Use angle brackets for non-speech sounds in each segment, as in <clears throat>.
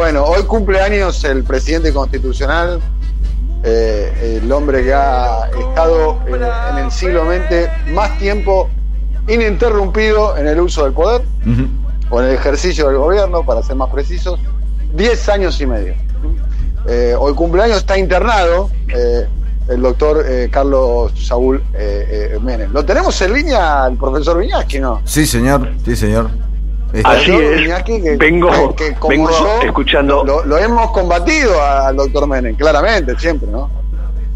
Bueno, hoy cumple años el presidente constitucional, eh, el hombre que ha estado eh, en el siglo XX más tiempo ininterrumpido en el uso del poder o en el ejercicio del gobierno, para ser más precisos, 10 años y medio. Eh, hoy cumpleaños está internado eh, el doctor eh, Carlos Saúl Menem. ¿Lo tenemos en línea al profesor Viñaski, no? Sí, señor, sí, señor. Así es. Que- vengo que como vengo yo, escuchando, Lo, lo hemos combatido al doctor Menem, claramente, siempre, ¿no?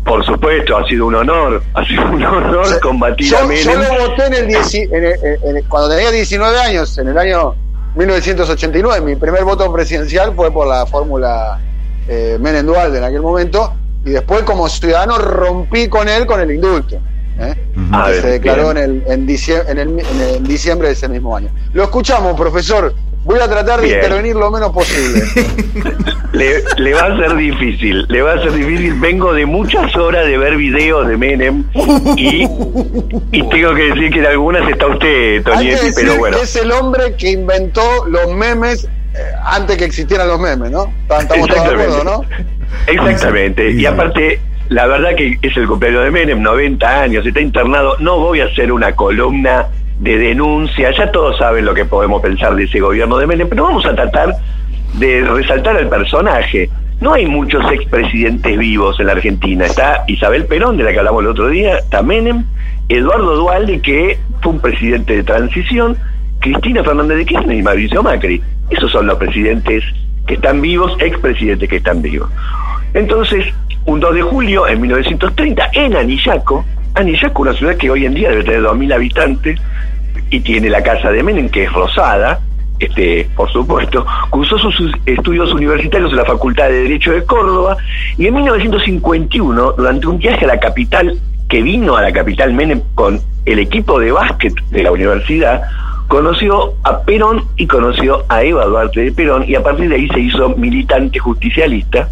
por supuesto, ha sido un honor, ha sido un honor Yo- combatir yo, a yo Menem. lo voté en el, dieci- en el- en el- cuando tenía 19 años, en el año 1989. Mi primer voto presidencial fue por la fórmula eh, Menem Dualde en aquel momento. Y después, como ciudadano, rompí con él con el indulto. ¿Eh? Ujú. A que ver, se declaró en, el, en, dicie- en, el, en el diciembre de ese mismo año. Lo escuchamos, profesor. Voy a tratar de Bien. intervenir lo menos posible. <laughs> Le, le va a ser difícil, le va a ser difícil. Vengo de muchas horas de ver videos de Menem y, y tengo que decir que en algunas está usted, Hay que Tonietti, decir pero bueno. que es el hombre que inventó los memes eh, antes que existieran los memes, ¿no? Estamos todos de acuerdo, ¿no? Exactamente. Y aparte, la verdad que es el cumpleaños de Menem, 90 años, está internado. No voy a hacer una columna de denuncia. Ya todos saben lo que podemos pensar de ese gobierno de Menem, pero vamos a tratar de resaltar al personaje. No hay muchos expresidentes vivos en la Argentina. Está Isabel Perón, de la que hablamos el otro día, está Menem, Eduardo Dualde, que fue un presidente de transición, Cristina Fernández de Kirchner y Mauricio Macri. Esos son los presidentes que están vivos, expresidentes que están vivos. Entonces, un 2 de julio en 1930, en Anillaco, Anillaco, una ciudad que hoy en día debe tener 2.000 habitantes y tiene la casa de Menem, que es rosada, este, por supuesto, cursó sus estudios universitarios en la Facultad de Derecho de Córdoba y en 1951, durante un viaje a la capital, que vino a la capital Menem con el equipo de básquet de la universidad, conoció a Perón y conoció a Eva Duarte de Perón y a partir de ahí se hizo militante justicialista.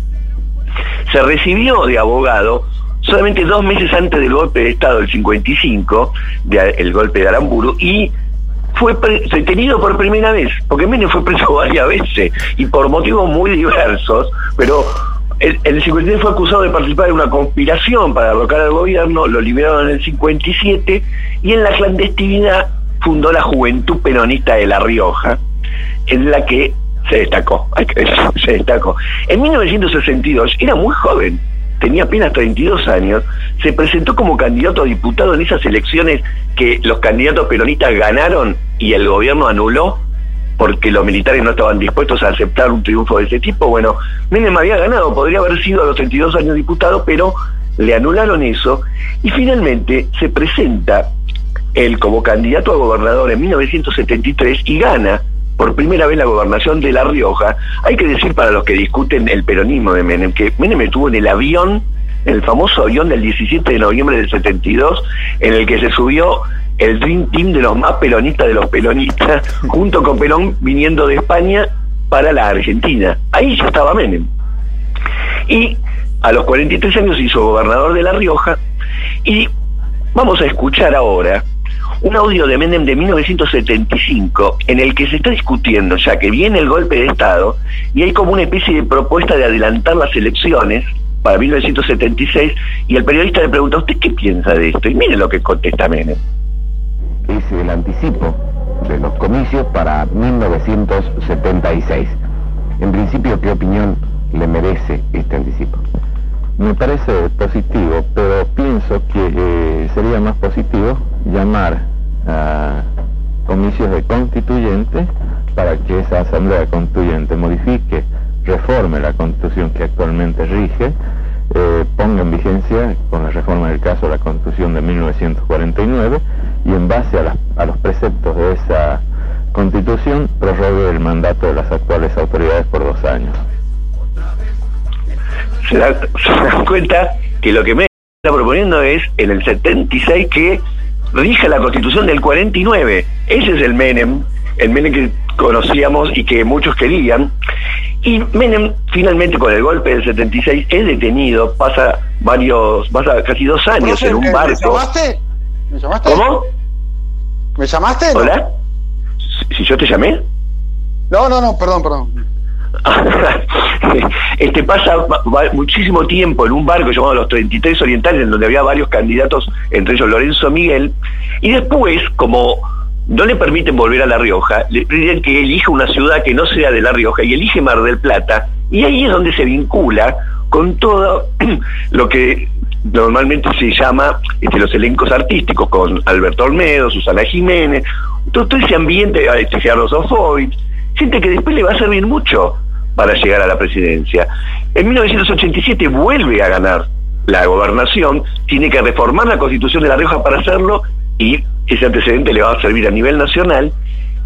Se recibió de abogado solamente dos meses antes del golpe de Estado del 55, de- el golpe de Aramburu, y fue detenido por primera vez, porque Menem fue preso <laughs> varias veces y por motivos muy diversos, pero en en el 53 fue acusado de participar en una conspiración para derrocar al gobierno, lo liberaron en el 57 y en la clandestinidad fundó la Juventud Peronista de La Rioja, en la que se destacó, hay que decir, se destacó. En 1962 era muy joven, tenía apenas 32 años, se presentó como candidato a diputado en esas elecciones que los candidatos peronistas ganaron y el gobierno anuló porque los militares no estaban dispuestos a aceptar un triunfo de ese tipo. Bueno, Menem había ganado, podría haber sido a los 32 años diputado, pero le anularon eso y finalmente se presenta él como candidato a gobernador en 1973 y gana por primera vez la gobernación de La Rioja. Hay que decir para los que discuten el peronismo de Menem, que Menem estuvo en el avión, en el famoso avión del 17 de noviembre del 72, en el que se subió el Dream Team de los más peronistas de los peronistas, <laughs> junto con Perón viniendo de España para la Argentina. Ahí ya estaba Menem. Y a los 43 años se hizo gobernador de La Rioja y vamos a escuchar ahora un audio de Menem de 1975 en el que se está discutiendo ya que viene el golpe de Estado y hay como una especie de propuesta de adelantar las elecciones para 1976 y el periodista le pregunta, ¿usted qué piensa de esto? Y miren lo que contesta Menem. es el anticipo de los comicios para 1976. En principio, ¿qué opinión le merece este anticipo? Me parece positivo, pero pienso que eh, sería más positivo llamar a comicios de constituyentes para que esa asamblea constituyente modifique, reforme la constitución que actualmente rige, eh, ponga en vigencia, con la reforma del caso, la constitución de 1949 y en base a, a los preceptos de esa constitución prorrogue el mandato de las actuales autoridades por dos años. se, se dan cuenta que lo que me está proponiendo es en el 76 que rija la constitución del 49. Ese es el Menem, el Menem que conocíamos y que muchos querían. Y Menem finalmente con el golpe del 76 es detenido, pasa varios, pasa casi dos años en un ¿me- ¿Me barco. llamaste? ¿Me llamaste? ¿Cómo? ¿Me llamaste? ¿Hola? ¿Si yo te llamé? No, no, no, perdón, perdón. <laughs> este pasa muchísimo tiempo en un barco llamado Los 33 Orientales, en donde había varios candidatos, entre ellos Lorenzo Miguel, y después, como no le permiten volver a La Rioja, le piden que elija una ciudad que no sea de La Rioja y elige Mar del Plata, y ahí es donde se vincula con todo <clears throat> lo que normalmente se llama este, los elencos artísticos, con Alberto Olmedo, Susana Jiménez, todo, ese ambiente, este, Gerardo gente que después le va a servir mucho para llegar a la presidencia. En 1987 vuelve a ganar la gobernación, tiene que reformar la constitución de La Rioja para hacerlo y ese antecedente le va a servir a nivel nacional.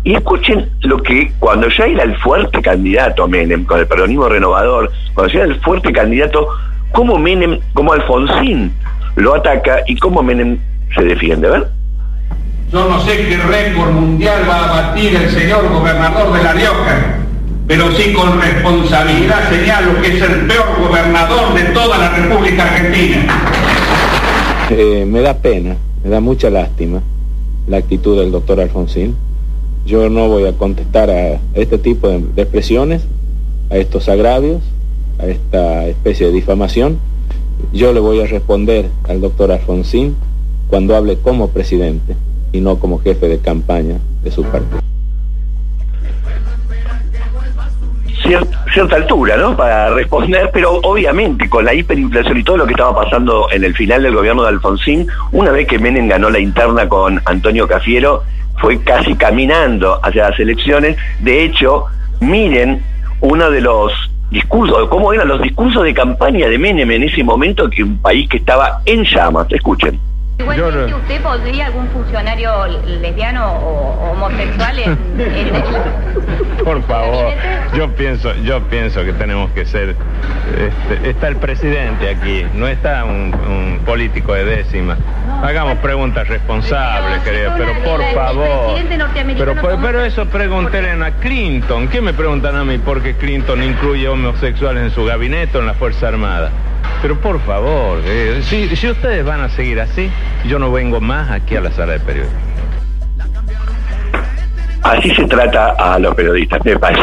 Y escuchen lo que cuando ya era el fuerte candidato Menem, con el peronismo renovador, cuando ya era el fuerte candidato, cómo Menem, cómo Alfonsín lo ataca y cómo Menem se defiende. ¿ver? Yo no sé qué récord mundial va a batir el señor gobernador de La Rioja, pero sí con responsabilidad señalo que es el peor gobernador de toda la República Argentina. Eh, me da pena, me da mucha lástima la actitud del doctor Alfonsín. Yo no voy a contestar a este tipo de, de expresiones, a estos agravios, a esta especie de difamación. Yo le voy a responder al doctor Alfonsín cuando hable como presidente y no como jefe de campaña de su partido. Cierta altura, ¿no? Para responder, pero obviamente con la hiperinflación y todo lo que estaba pasando en el final del gobierno de Alfonsín, una vez que Menem ganó la interna con Antonio Cafiero, fue casi caminando hacia las elecciones. De hecho, miren uno de los discursos, cómo eran los discursos de campaña de Menem en ese momento, que un país que estaba en llamas. Escuchen. Igualmente, ¿usted podría algún funcionario lesbiano o homosexual en, <laughs> Por favor, yo pienso, yo pienso que tenemos que ser, este, está el presidente aquí, no está un, político de décima. Hagamos preguntas responsables, querido, pero por favor. Pero, pero eso pregúntenle a Clinton. ¿Qué me preguntan a mí por qué Clinton incluye homosexuales en su gabinete o en la Fuerza Armada? Pero por favor, si, ustedes van a seguir así, yo no vengo más aquí a la sala de periodistas. Así se trata a los periodistas, me parece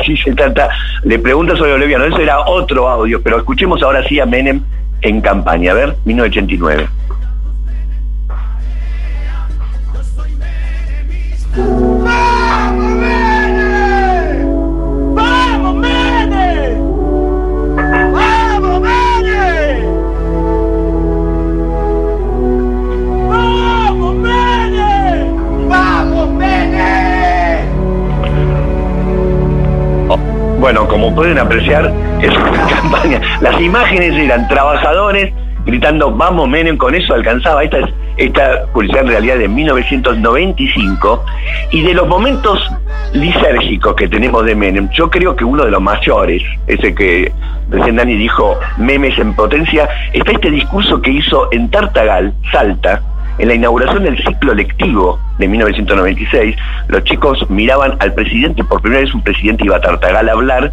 así se trata. Le pregunto sobre Oleviano, eso era otro audio, pero escuchemos ahora sí a Menem en campaña. A ver, 1989. <laughs> Las imágenes eran trabajadores gritando vamos Menem, con eso alcanzaba. Esta es esta publicidad en realidad de 1995 y de los momentos lisérgicos que tenemos de Menem, yo creo que uno de los mayores, ese que recién Dani dijo memes en potencia, está este discurso que hizo en Tartagal, Salta, en la inauguración del ciclo lectivo de 1996, los chicos miraban al presidente, por primera vez un presidente iba a Tartagal a hablar,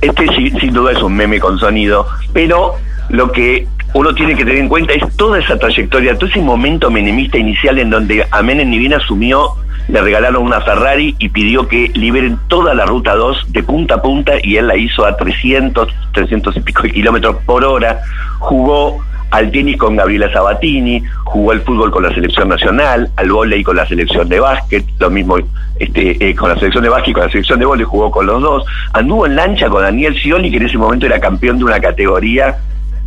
Este sin duda es un meme con sonido, pero lo que uno tiene que tener en cuenta es toda esa trayectoria, todo ese momento menemista inicial en donde a Menem ni bien asumió le regalaron una Ferrari y pidió que liberen toda la ruta 2 de punta a punta y él la hizo a 300, 300 y pico kilómetros por hora. Jugó al tenis con Gabriela Sabatini, jugó al fútbol con la selección nacional, al vóley con la selección de básquet, lo mismo este, eh, con la selección de básquet y con la selección de vóley jugó con los dos. Anduvo en lancha con Daniel Scioli, que en ese momento era campeón de una categoría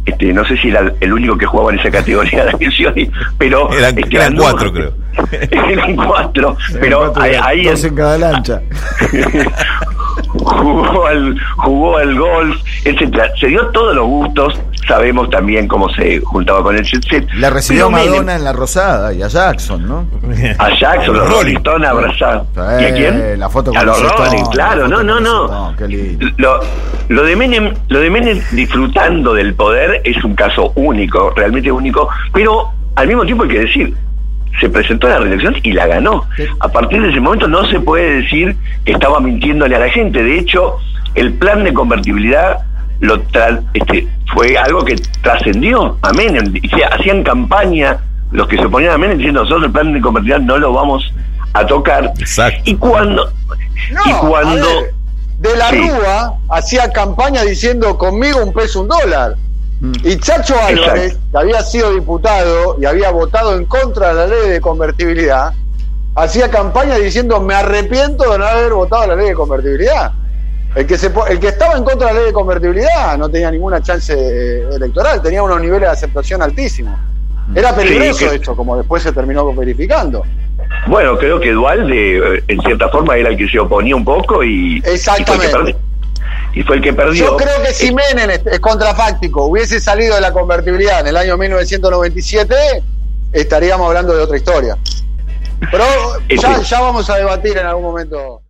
este, no sé si era el único que jugaba en esa categoría <laughs> de Scioli, pero eran, este, eran cuatro creo <laughs> eran cuatro, pero ahí, en cada <laughs> lancha. Jugó al, jugó al golf, etcétera. Se dio todos los gustos, sabemos también cómo se juntaba con el jet set. La recibió Pero Menem- Madonna en la Rosada y a Jackson, ¿no? A Jackson, los Rolling Stones abrazados. ¿Y a quién? La foto con a los Rolling, claro, la no, no, no. Stones, qué lindo. Lo, lo de Menem, lo de Menem disfrutando del poder es un caso único, realmente único, pero al mismo tiempo hay que decir, se presentó a la reelección y la ganó. A partir de ese momento no se puede decir que estaba mintiéndole a la gente. De hecho, el plan de convertibilidad lo tra- este, fue algo que trascendió a Menem. Hacían campaña los que se oponían a Menem diciendo nosotros el plan de convertibilidad no lo vamos a tocar. Exacto. Y cuando No, y cuando a ver, de la Sí. Rúa hacía campaña diciendo conmigo un peso, un dólar. Y Chacho Álvarez, que había sido diputado y había votado en contra de la ley de convertibilidad, hacía campaña diciendo me arrepiento de no haber votado la ley de convertibilidad. El que, se, el que estaba en contra de la ley de convertibilidad no tenía ninguna chance eh, electoral, tenía unos niveles de aceptación altísimos. Era peligroso Sí, que- esto, como después se terminó verificando. Bueno, creo que Dualde, eh, en cierta forma, era el que se oponía un poco y, Exactamente. y Y fue el que perdió. Yo creo que si Menem es, es contrafáctico, hubiese salido de la convertibilidad en el año 1997, estaríamos hablando de otra historia. Pero ya, Ese- ya vamos a debatir en algún momento.